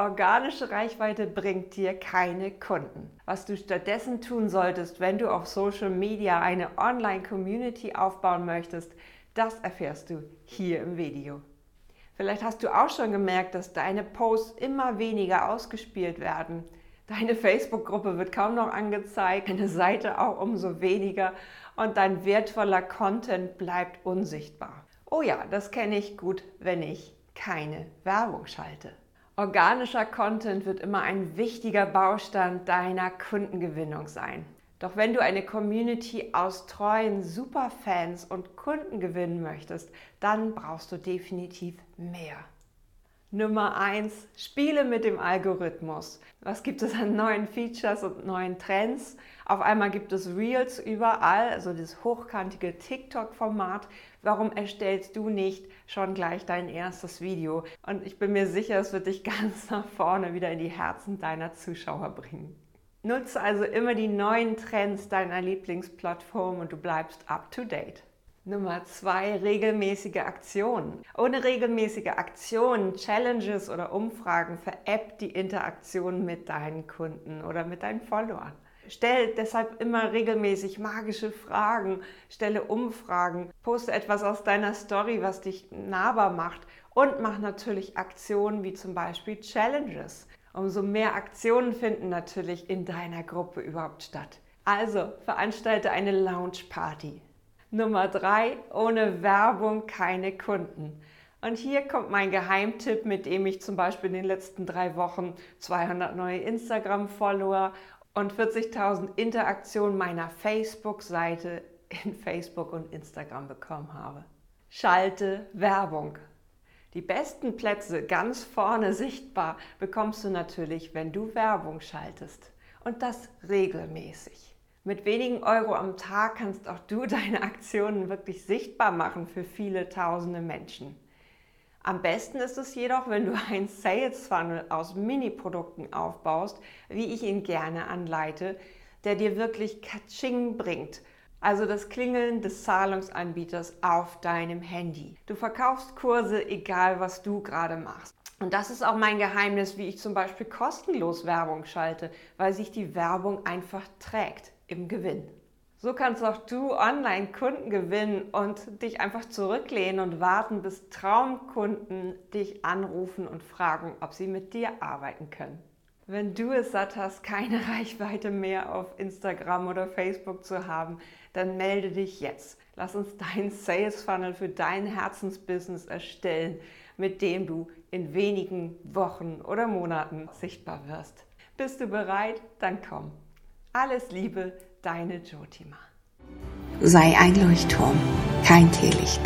Organische Reichweite bringt dir keine Kunden. Was du stattdessen tun solltest, wenn du auf Social Media eine Online-Community aufbauen möchtest, das erfährst du hier im Video. Vielleicht hast du auch schon gemerkt, dass deine Posts immer weniger ausgespielt werden. Deine Facebook-Gruppe wird kaum noch angezeigt, deine Seite auch umso weniger und dein wertvoller Content bleibt unsichtbar. Oh ja, das kenne ich gut, wenn ich keine Werbung schalte. Organischer Content wird immer ein wichtiger Baustein deiner Kundengewinnung sein. Doch wenn du eine Community aus treuen Superfans und Kunden gewinnen möchtest, dann brauchst du definitiv mehr. Nummer 1. Spiele mit dem Algorithmus. Was gibt es an neuen Features und neuen Trends? Auf einmal gibt es Reels überall, also das hochkantige TikTok-Format. Warum erstellst du nicht schon gleich dein erstes Video? Und ich bin mir sicher, es wird dich ganz nach vorne wieder in die Herzen deiner Zuschauer bringen. Nutze also immer die neuen Trends deiner Lieblingsplattform und du bleibst up to date. Nummer zwei, regelmäßige Aktionen. Ohne regelmäßige Aktionen, Challenges oder Umfragen veräppt die Interaktion mit deinen Kunden oder mit deinen Followern. Stell deshalb immer regelmäßig magische Fragen, stelle Umfragen, poste etwas aus deiner Story, was dich nahbar macht und mach natürlich Aktionen wie zum Beispiel Challenges. Umso mehr Aktionen finden natürlich in deiner Gruppe überhaupt statt. Also veranstalte eine Lounge Party. Nummer drei, ohne Werbung keine Kunden. Und hier kommt mein Geheimtipp, mit dem ich zum Beispiel in den letzten drei Wochen 200 neue Instagram-Follower und 40.000 Interaktionen meiner Facebook-Seite in Facebook und Instagram bekommen habe. Schalte Werbung. Die besten Plätze ganz vorne sichtbar bekommst du natürlich, wenn du Werbung schaltest. Und das regelmäßig. Mit wenigen Euro am Tag kannst auch du deine Aktionen wirklich sichtbar machen für viele tausende Menschen. Am besten ist es jedoch, wenn du einen Sales Funnel aus Mini-Produkten aufbaust, wie ich ihn gerne anleite, der dir wirklich Katsching bringt. Also das Klingeln des Zahlungsanbieters auf deinem Handy. Du verkaufst Kurse, egal was du gerade machst. Und das ist auch mein Geheimnis, wie ich zum Beispiel kostenlos Werbung schalte, weil sich die Werbung einfach trägt im Gewinn. So kannst auch du online Kunden gewinnen und dich einfach zurücklehnen und warten, bis Traumkunden dich anrufen und fragen, ob sie mit dir arbeiten können. Wenn du es satt hast, keine Reichweite mehr auf Instagram oder Facebook zu haben, dann melde dich jetzt. Lass uns deinen Sales Funnel für dein Herzensbusiness erstellen, mit dem du in wenigen Wochen oder Monaten sichtbar wirst. Bist du bereit? Dann komm. Alles Liebe, deine Jotima. Sei ein Leuchtturm, kein Teelicht.